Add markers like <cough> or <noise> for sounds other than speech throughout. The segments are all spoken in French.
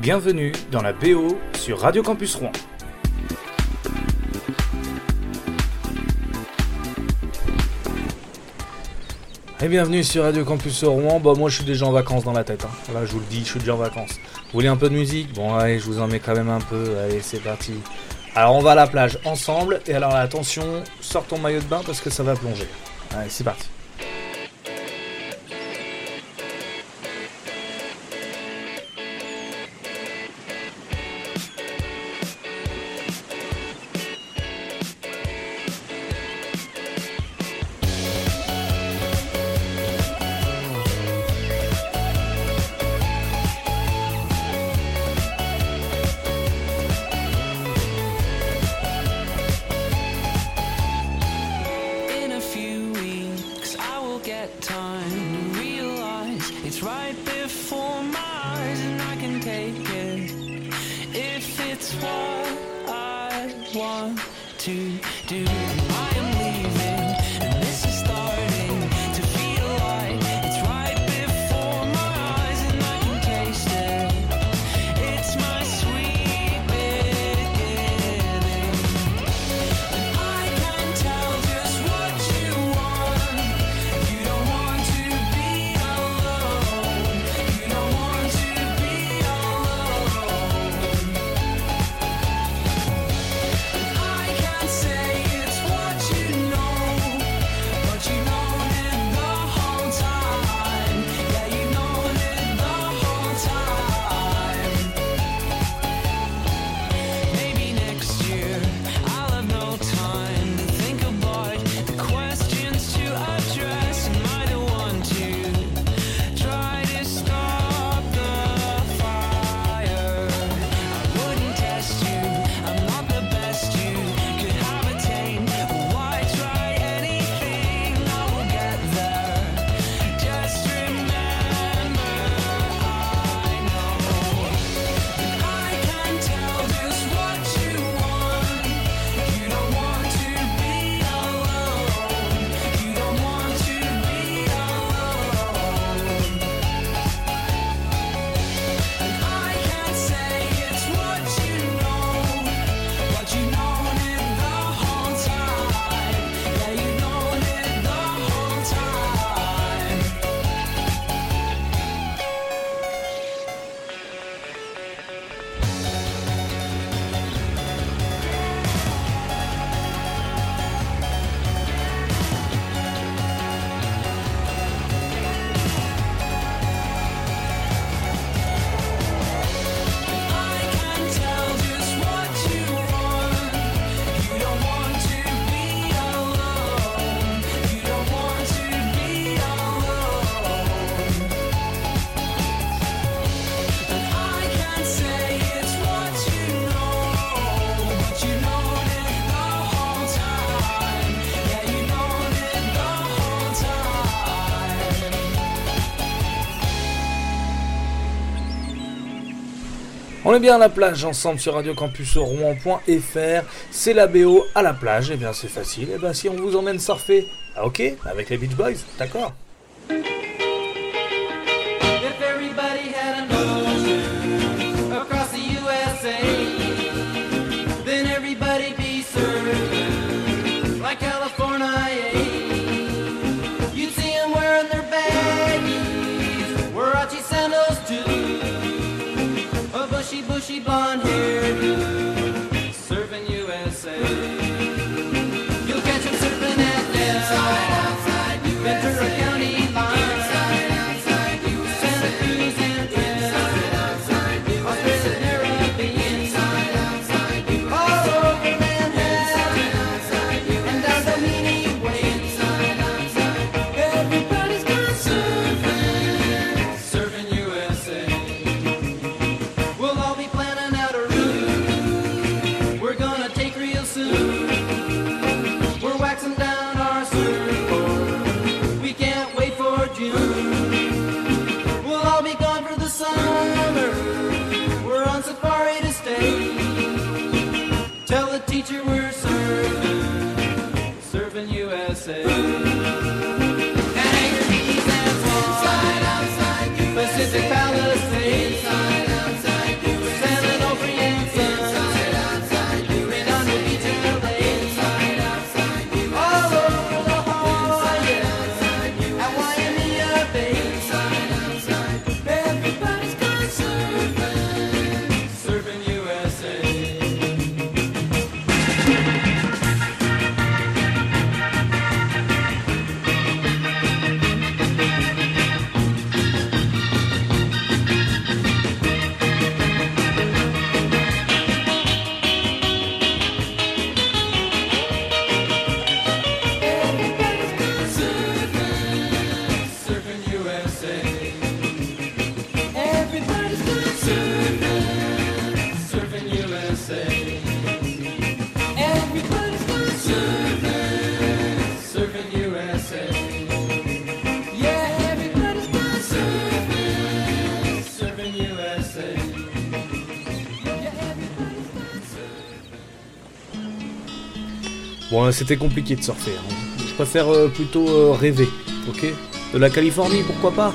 Bienvenue dans la BO sur Radio Campus Rouen. Et bienvenue sur Radio Campus Rouen. Bah moi je suis déjà en vacances dans la tête. Hein. Je vous le dis, je suis déjà en vacances. Vous voulez un peu de musique? Bon allez, je vous en mets quand même un peu. Allez, c'est parti. Alors on va à la plage ensemble. Et alors attention, sors ton maillot de bain parce que ça va plonger. Allez, c'est parti. On est bien à la plage ensemble sur Radio Campus Rouen.fr. C'est la BO à la plage. Et bien c'est facile. Et bien si on vous emmène surfer, ah, ok, avec les Beach Boys, d'accord bushy blonde here, serving USA. Euh, c'était compliqué de surfer. hein. Je préfère euh, plutôt euh, rêver, ok? De la Californie, pourquoi pas?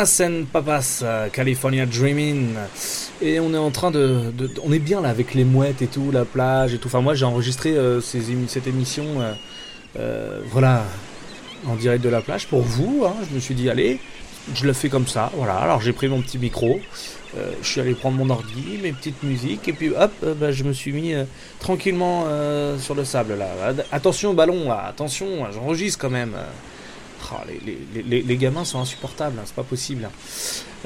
Mamas and Papas, euh, California Dreaming. Et on est en train de, On est bien là avec les mouettes et tout, la plage et tout. Enfin, moi j'ai enregistré euh, ces cette émission, euh, voilà, en direct de la plage pour vous. hein. Je me suis dit, allez, je le fais comme ça, voilà. Alors j'ai pris mon petit micro, je suis allé prendre mon ordi, mes petites musiques, et puis hop, bah, je me suis mis tranquillement sur le sable là. Attention, ballon, attention, j'enregistre quand même. Ah, les, gamins sont insupportables, hein, c'est pas possible.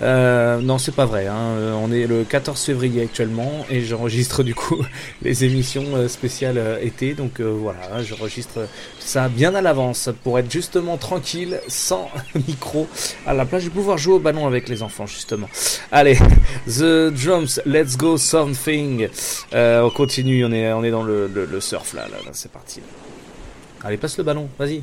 Euh, non, c'est pas vrai. hein, euh, On est le 14 février actuellement et j'enregistre du coup <laughs> les émissions euh, spéciales été. Donc voilà, hein, j'enregistre ça bien à l'avance pour être justement tranquille, sans <laughs> micro, à la place de pouvoir jouer au ballon avec les enfants justement. Allez, <laughs> The Drums, Let's Go Something. On continue, on est, on est dans le, surf là, là, c'est parti. Allez, passe le ballon, vas-y.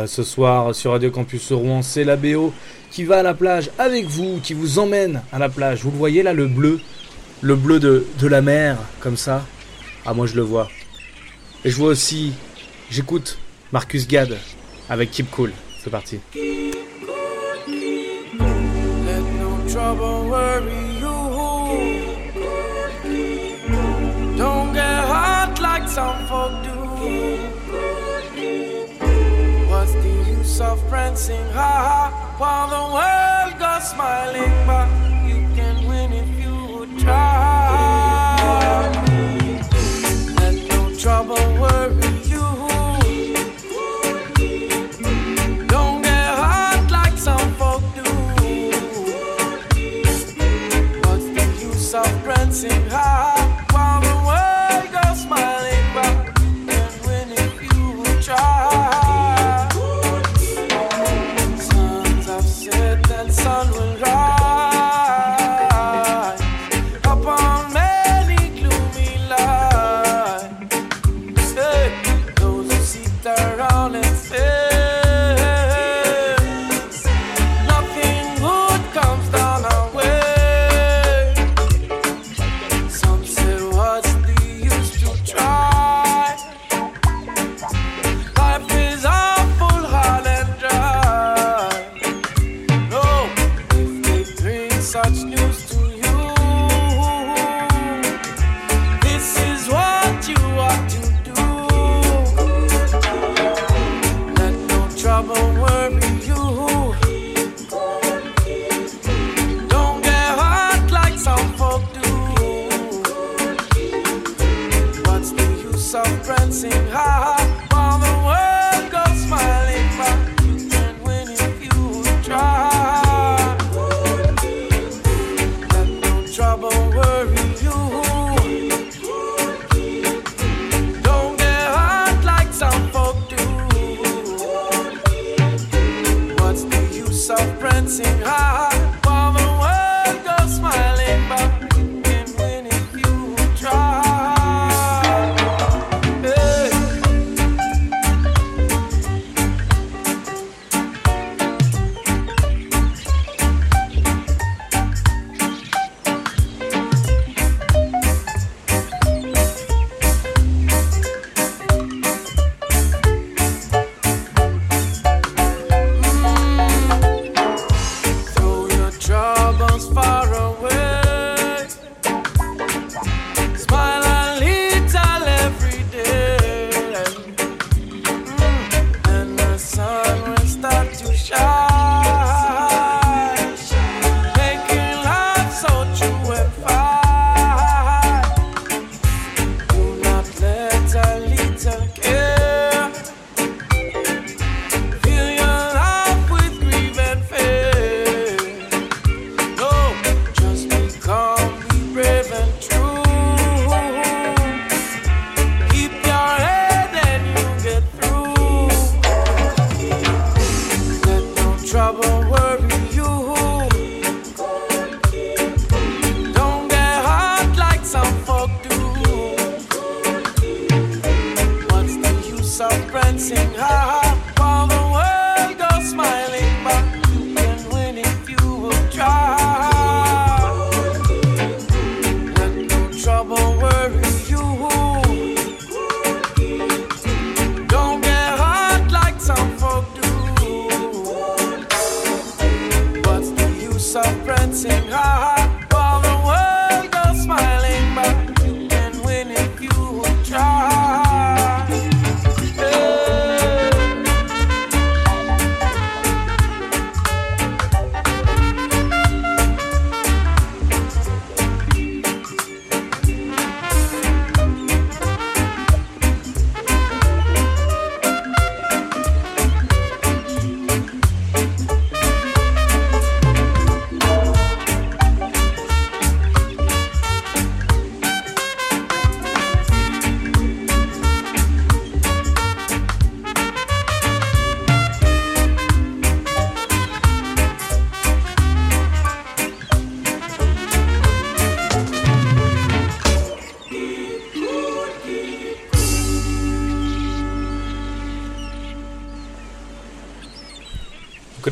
Euh, ce soir sur Radio Campus Rouen, c'est la BO qui va à la plage avec vous, qui vous emmène à la plage. Vous le voyez là, le bleu, le bleu de, la mer, comme ça. Ah, moi je le vois. Et je vois aussi, j'écoute Marcus Gad avec Keep Cool. C'est parti. What's the use of prancing? Ha ha, while the world goes smiling by. You can win if you try. Let no trouble.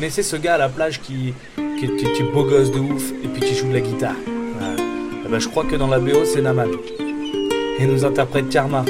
Connaissez ce gars à la plage qui, est beau gosse de ouf et puis qui joue de la guitare. Eh ben, Je crois que dans la BO c'est Naman. Et il nous interprète Karma.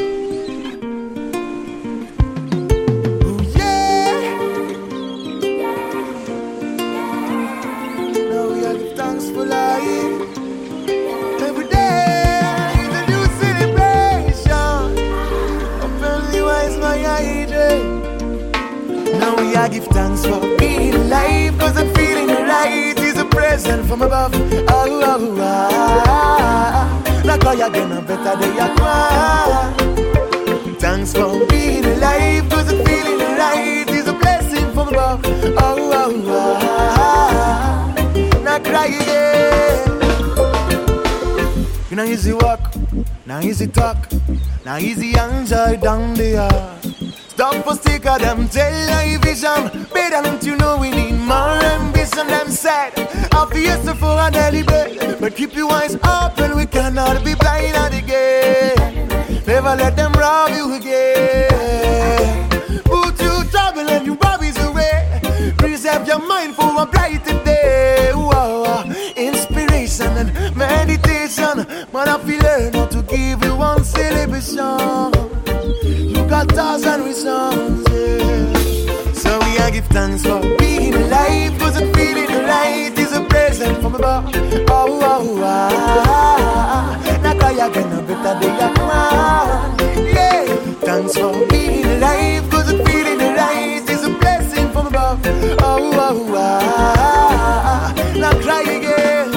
Got thousand reasons, yeah. So we are give thanks for being alive. Cause I'm feeling right is a present from above. Oh, oh, ah. Now cry again, a better day I come Yeah, thanks for being alive. Cause I'm feeling right is a blessing from above. Oh, oh, ah. Now cry again.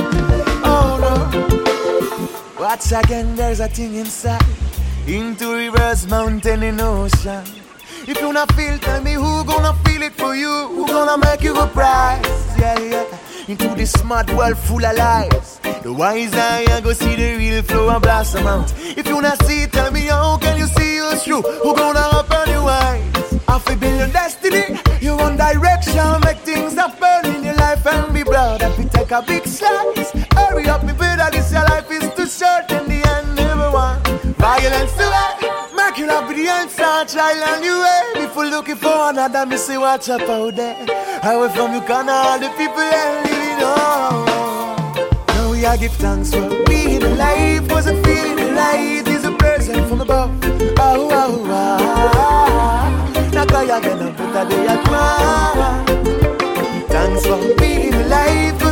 Oh, no. Watch again, there's a thing inside into rivers, mountain, and ocean. If you not feel, tell me who gonna feel it for you. Who gonna make you a prize? Yeah, yeah. Into this smart world full of lies. The wise eye go see the real flow and blossom out. If you not see, it, tell me how can you see us through? Who gonna open your eyes? Half a billion destiny, your want direction. Make things happen in your life and be proud. If you take a big slice, hurry up, be better. This your life is too short. touch island you way. If looking for another, me say watch up out there. Away from you can all the people that living on. Now we are give thanks for being alive. Wasn't feeling the is a present from above. Oh, oh, oh. Now I gonna put a day at Thanks for being alive.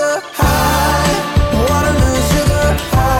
sugar high. Wanna lose sugar high.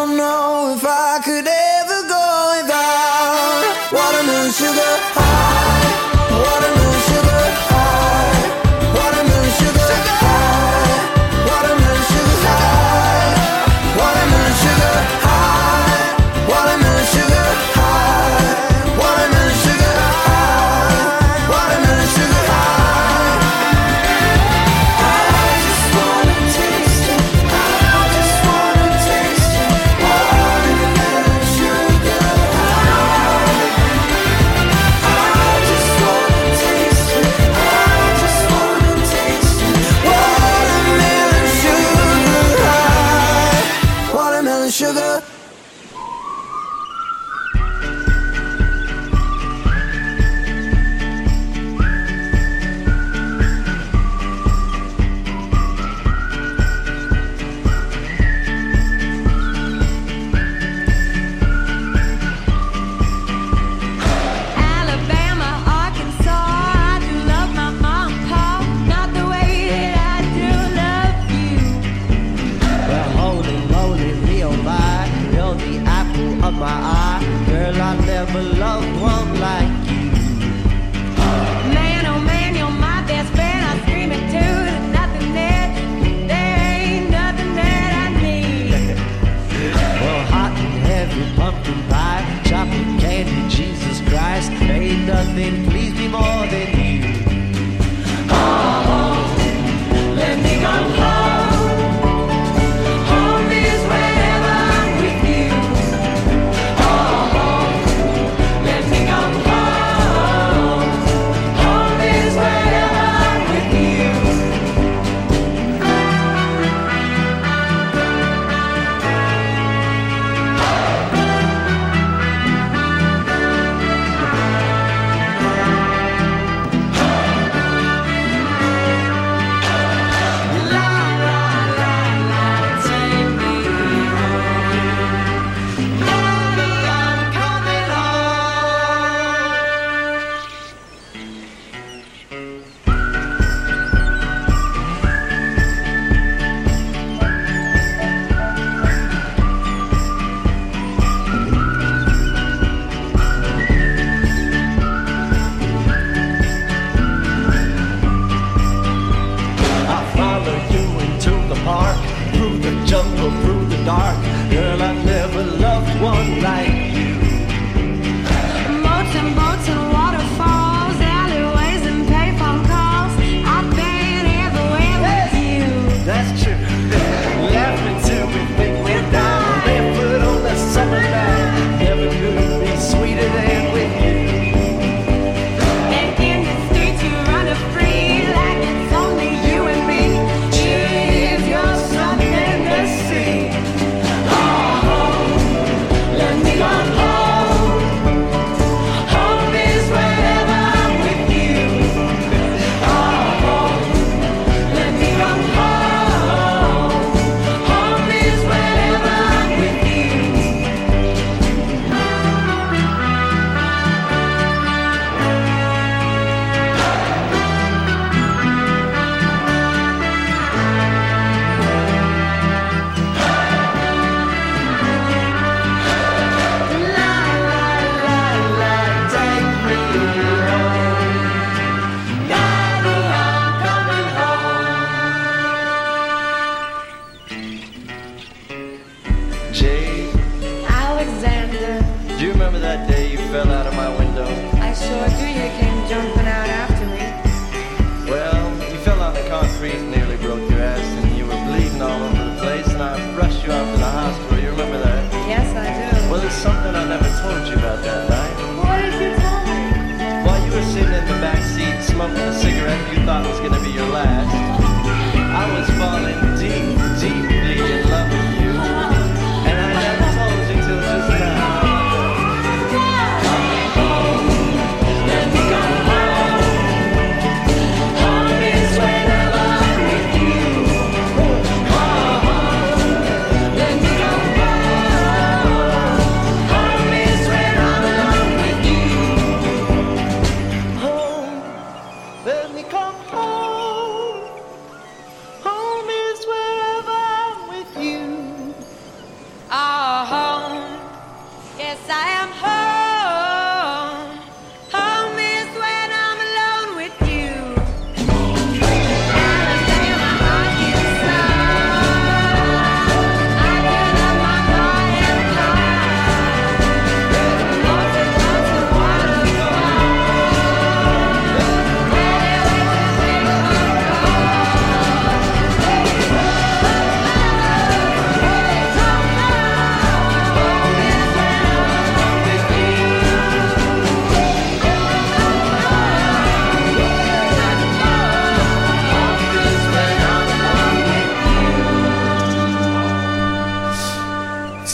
Música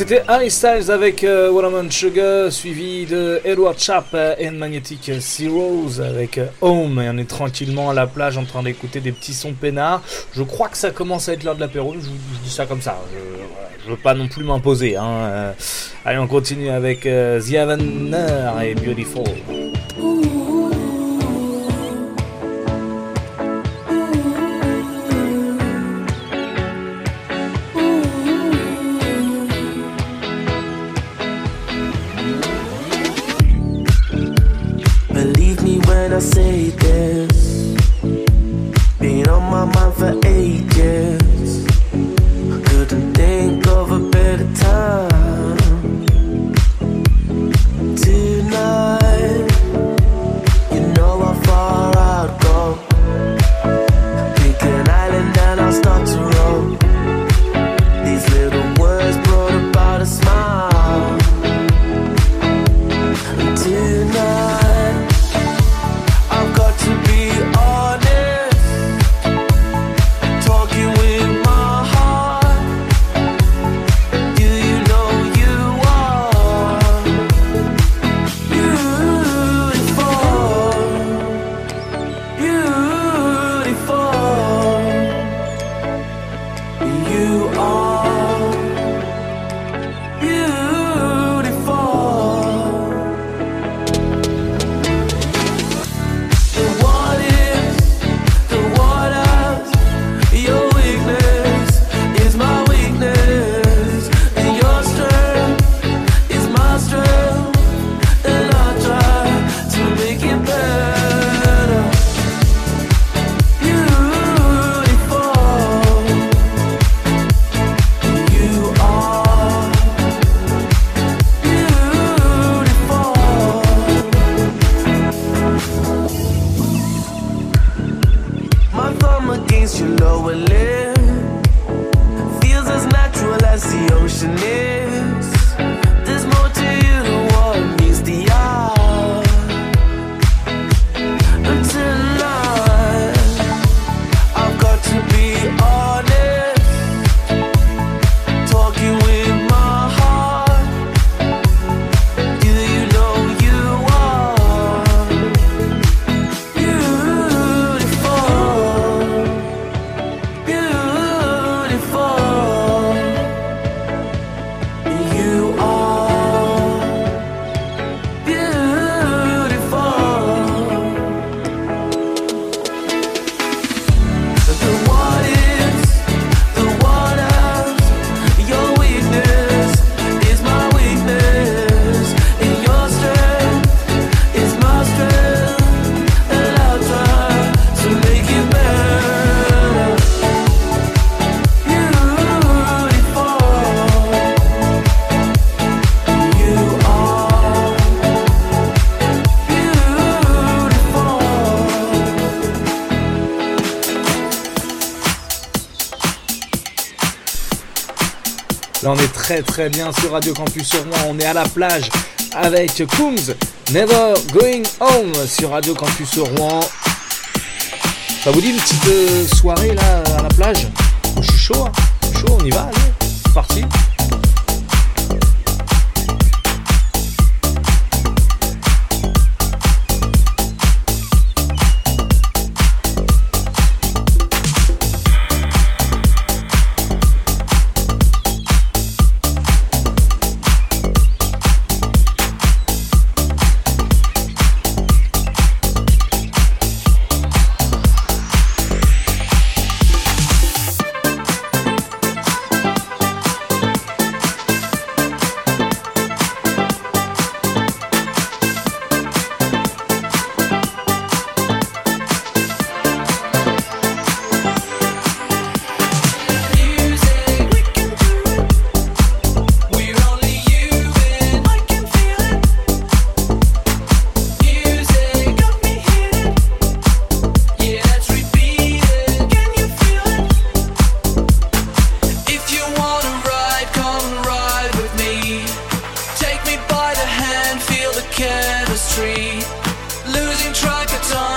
C'était Harry Styles avec euh, Waterman Sugar, suivi de Edward Sharp and Magnetic Zeros avec euh, Home. Et on est tranquillement à la plage en train d'écouter des petits sons peinards. Je crois que ça commence à être l'heure de l'apéro, je, je, dis ça comme ça. Je, je veux pas non plus m'imposer. Hein. Euh, allez, on continue avec euh, The Avenger et Beautiful. Très très bien sur Radio Campus sur. On est à la plage avec Coombs, Never Going Home sur Radio Campus Rouen. Ça vous dit une petite euh, soirée là à la plage? Je suis chaud, hein. Je suis chaud, on y va, feel the chemistry. Losing track of time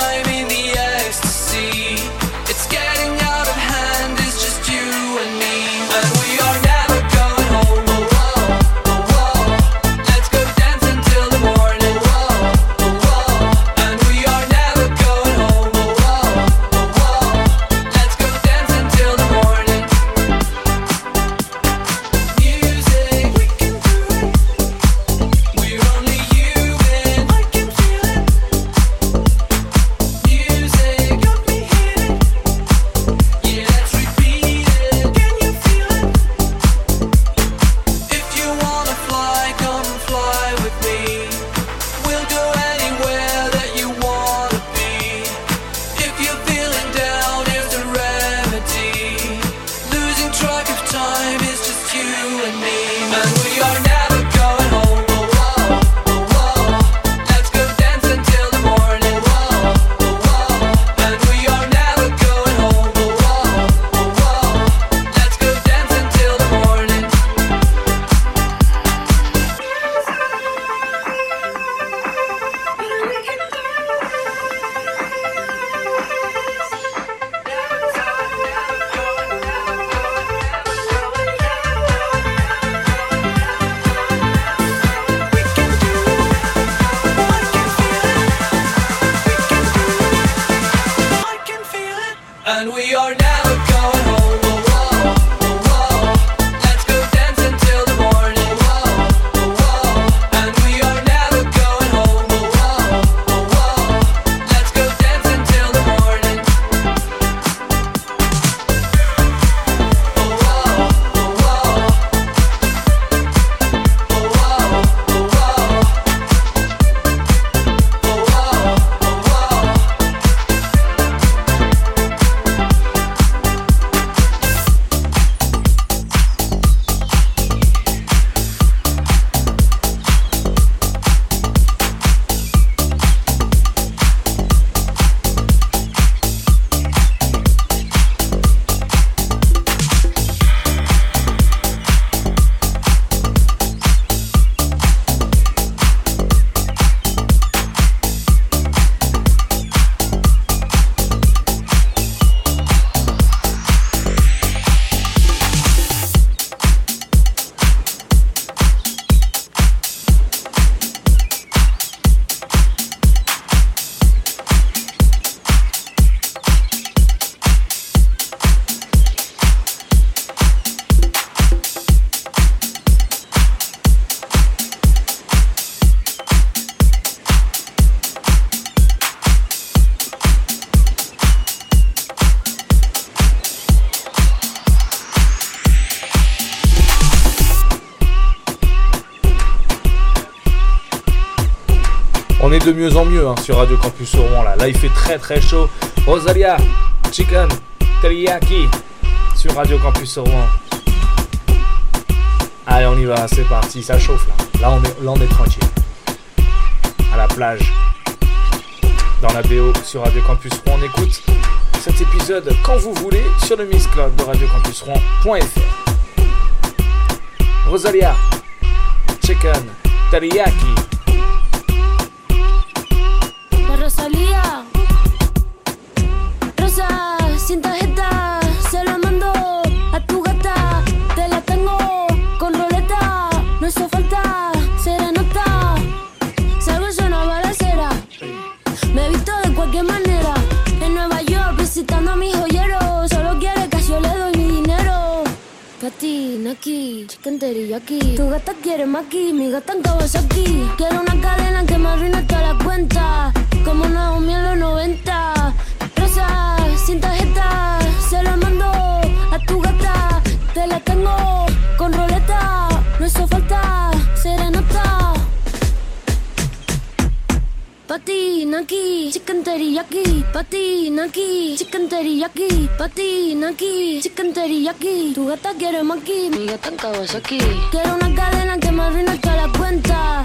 de mieux en mieux hein, sur Radio Campus Rouen là. Là il fait très très chaud. Rosalia, Chicken, Teriyaki sur Radio Campus Rouen. Allez on y va, c'est parti, ça chauffe là. Là on est, tranquille. À la plage. Dans la BO sur Radio Campus Rouen. On écoute cet épisode quand vous voulez sur le Miss Club de radiocampusrouen.fr. Rosalia, Chicken, Teriyaki. Chicken teriyaki Tu gata quiere maki, mi gata en Kawasaki Quiero una cadena que me arruine toda la cuenta. Como Naomi en los 90 Rosa, sin tarjeta, Pati, Naki, chicken teriyaki. Pati, Naki, chicken teriyaki. Pati, Naki, chicken teriyaki. Tu gata quiere maki, mi gata en Kawasaki. Quiero una cadena que me arruine toda la cuenta.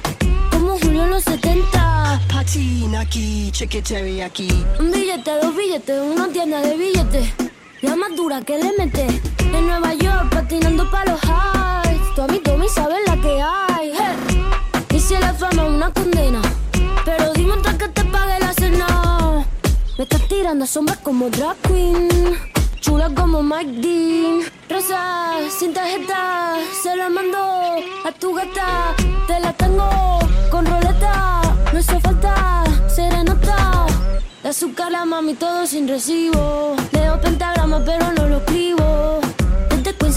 Como Julio en los 70 Pati, naki, chicken teriyaki. Un billete, dos billetes, una tienda de billetes. La más dura que le mete. En Nueva York patinando pa' los highs. Tú a mí, Tommy, sabes la que hay hey. Y si la fama es una condena Que te pague la cena. Me estás tirando sombras como drag queen. Chula como Mike Dean. Rosa, sin tarjeta Se la mando a tu gata. Te la tengo con roleta No hizo falta serenata De azúcar la mami todo sin recibo. Leo pentagrama pero no lo escribo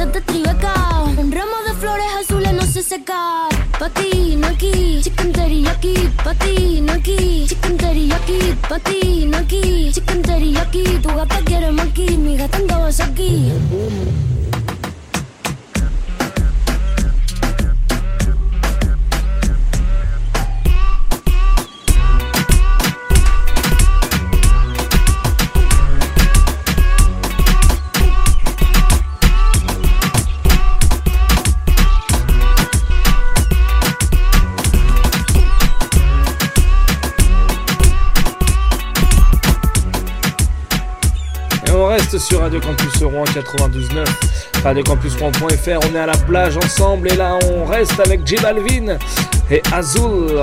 un ramo de flores azules no se seca. Pa' ti, no aquí. Chicken teriyaki. Pa' ti, no aquí. Chicken teriyaki. Pa' ti, no aquí. Chicken teriyaki. Tu gata quiere maki. Mi gata andaba aquí. 92.9, radiocampusrouen.fr. On est à la plage ensemble et là on reste avec J Balvin et Azul.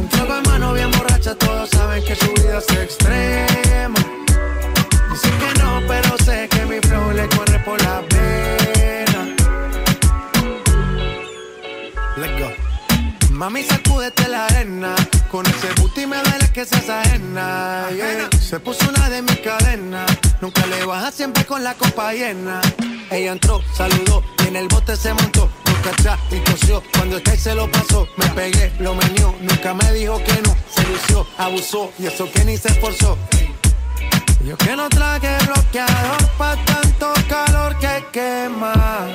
Un trago en mano bien borracha, todos saben que su vida es extrema. Dicen que no, pero sé que mi flow le corre por la pena. Let's go. Mami, sacúdete la arena. Con ese booty me duele que seas ajena. yeah. Se puso una de mis cadenas. Nunca le baja siempre con la copa llena. Ella entró, saludó y en el bote se montó. Nunca y tosió. Cuando el se lo pasó, me pegué, lo menió. Nunca me dijo que no. Se lució, abusó y eso que ni se esforzó. Yo que no traje bloqueador pa' tanto calor que quema.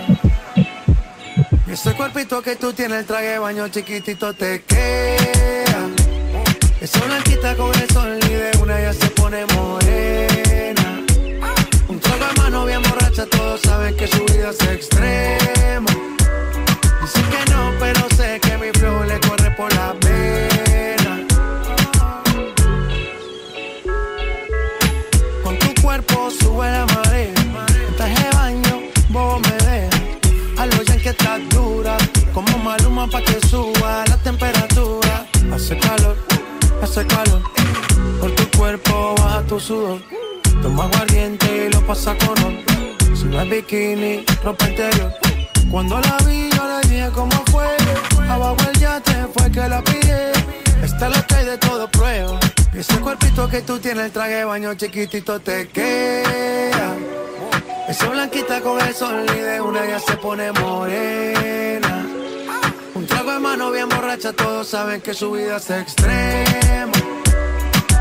Y ese cuerpito que tú tienes, el traje de baño chiquitito te queda. Esa blanquita con el sol y de una ya se pone morena. Un trago en mano bien borracha, todos saben que su vida es extrema. Dicen que no, pero sé que mi flow le corre por la pena. Con tu cuerpo sube la marea. Traje baño, bobo me deja. A lo ya que estás dura. Como maluma pa' que suba la temperatura. Hace calor, hace calor. Por tu cuerpo baja tu sudor. Toma aguardiente y lo pasa con. Si no es bikini, ropa interior. Cuando la vi, yo le dije cómo fue. Abajo el yate fue que la pillé. Está que hay de todo prueba. Ese cuerpito que tú tienes, el traje de baño chiquitito te queda. Esa blanquita con el sol y de una ya se pone morena. Un trago de mano bien borracha, todos saben que su vida es extrema.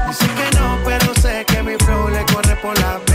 Dicen que no, pero sé que mi flow le corre por la pena.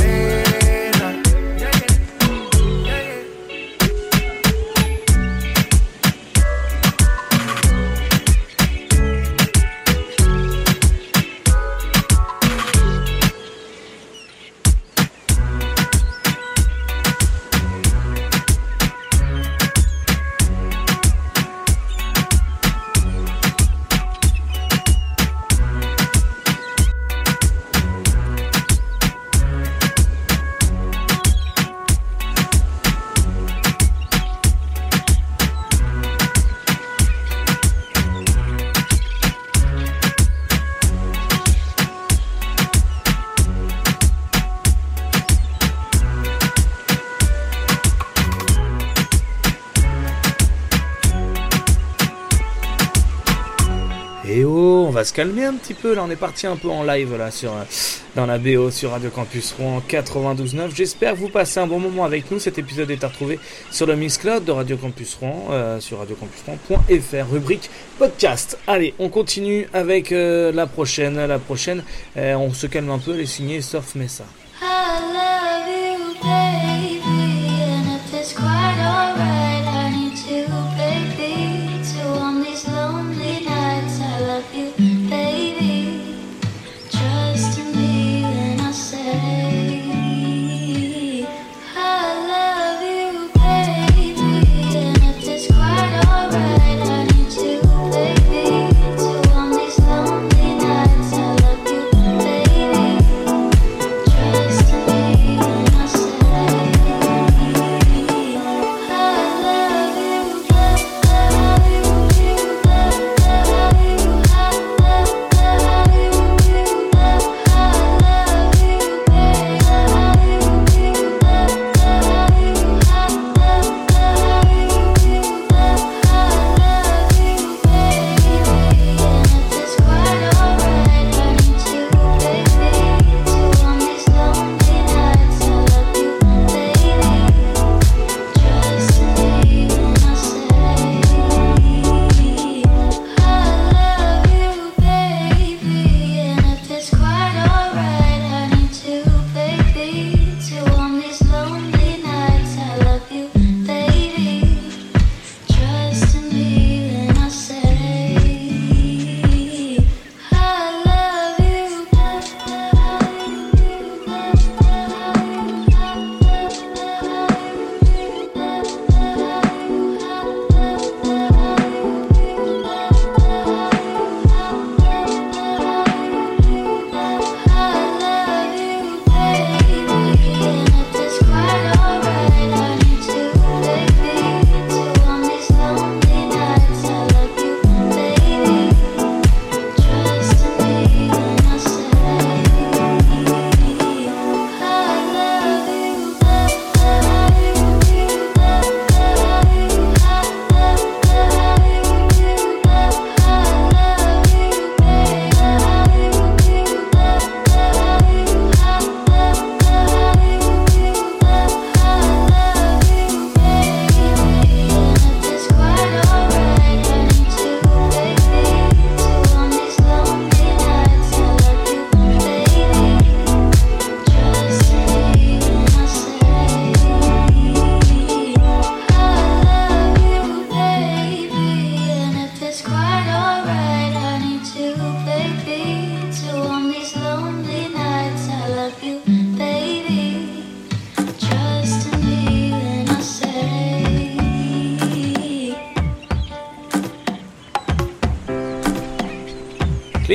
se calmer un petit peu là, on est parti un peu en live là sur euh, dans la BO sur Radio Campus Rouen 92.9. J'espère que vous passez un bon moment avec nous. Cet épisode est à retrouver sur le Mixcloud de Radio Campus Rouen euh, sur radiocampusrouen.fr rubrique podcast. Allez, on continue avec euh, la prochaine, la prochaine. Euh, on se calme un peu, les baby, and if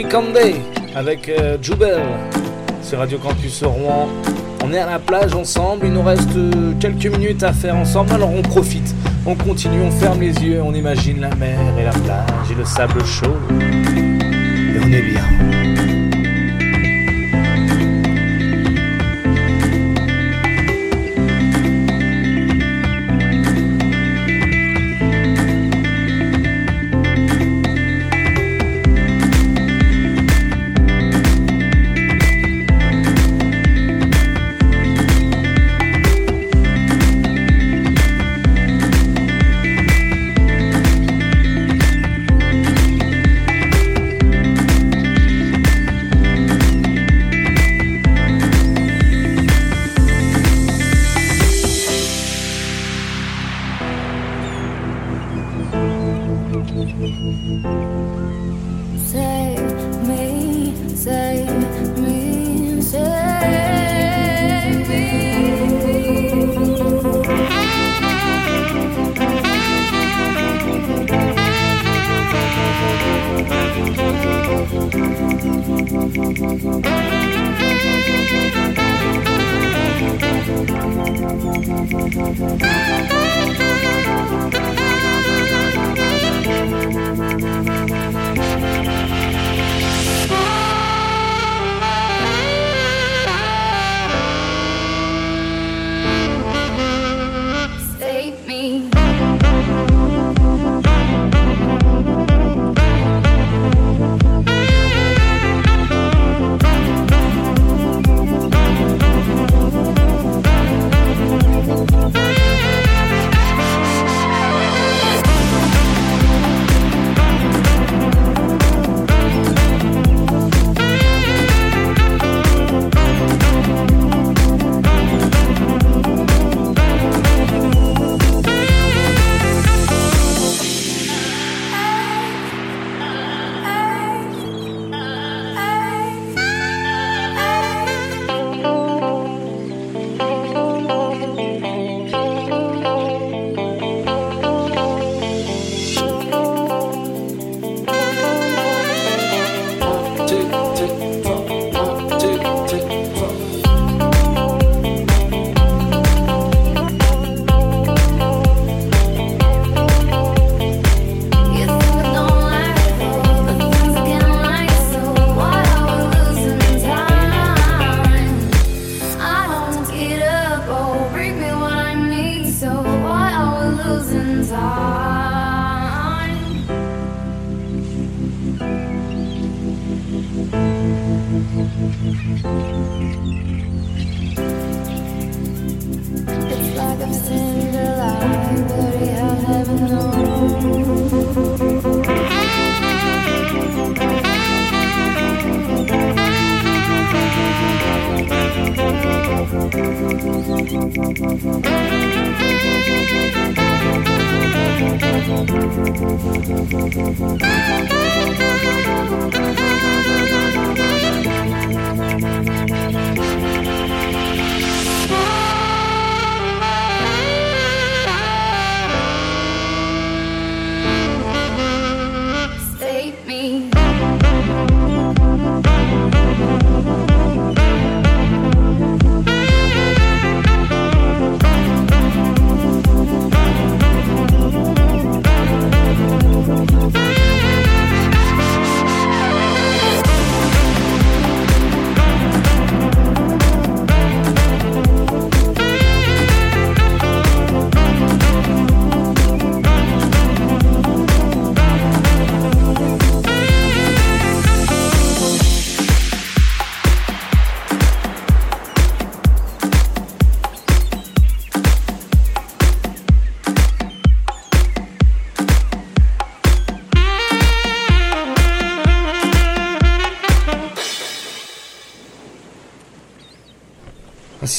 Likande avec euh, Jubel sur Radio Campus Rouen. On est à la plage ensemble, il nous reste euh, quelques minutes à faire ensemble, alors on profite, on continue, on ferme les yeux, on imagine la mer et la plage et le sable chaud. Et on est bien.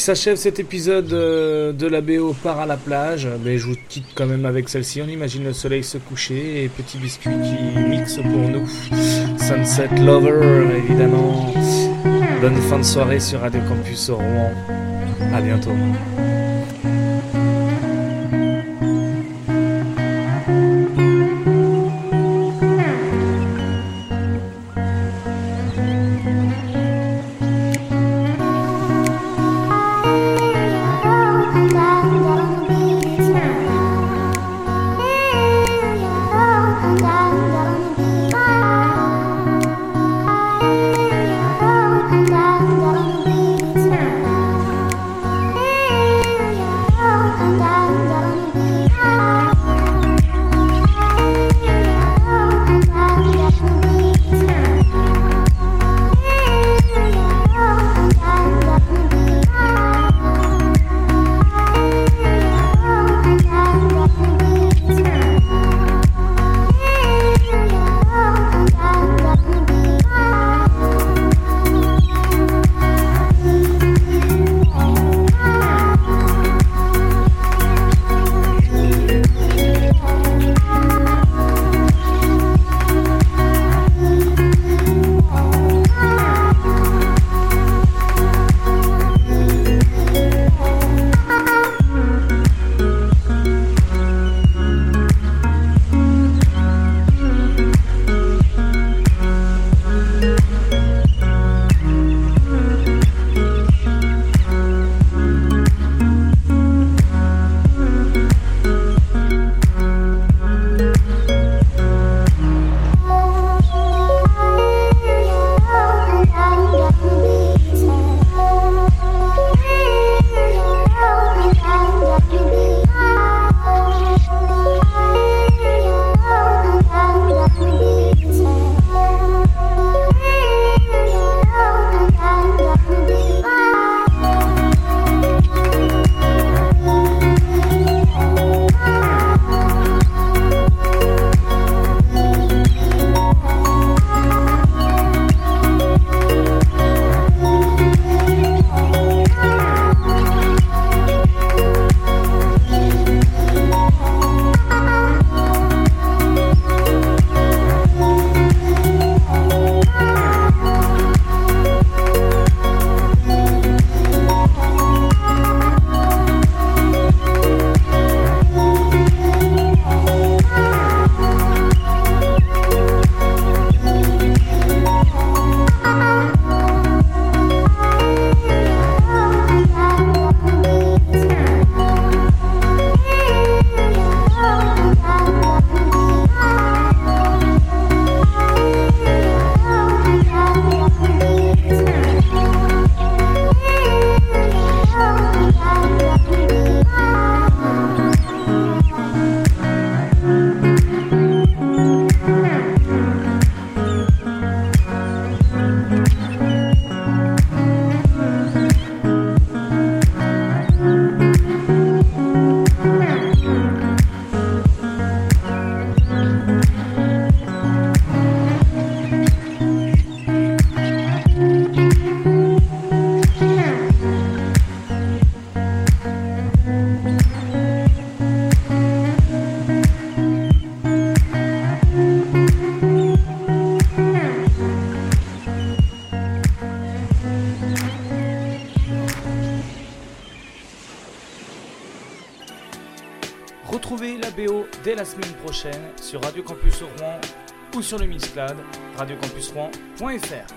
S'achève cet épisode euh, de la BO part à la plage. Mais je vous quitte quand même avec celle-ci. On imagine le soleil se coucher et Petit Biscuit qui mixe pour nous. Sunset Lover, évidemment. Bonne fin de soirée sur Radio Campus Rouen. À bientôt. Sur le Mixcloud radiocampusrouen.fr.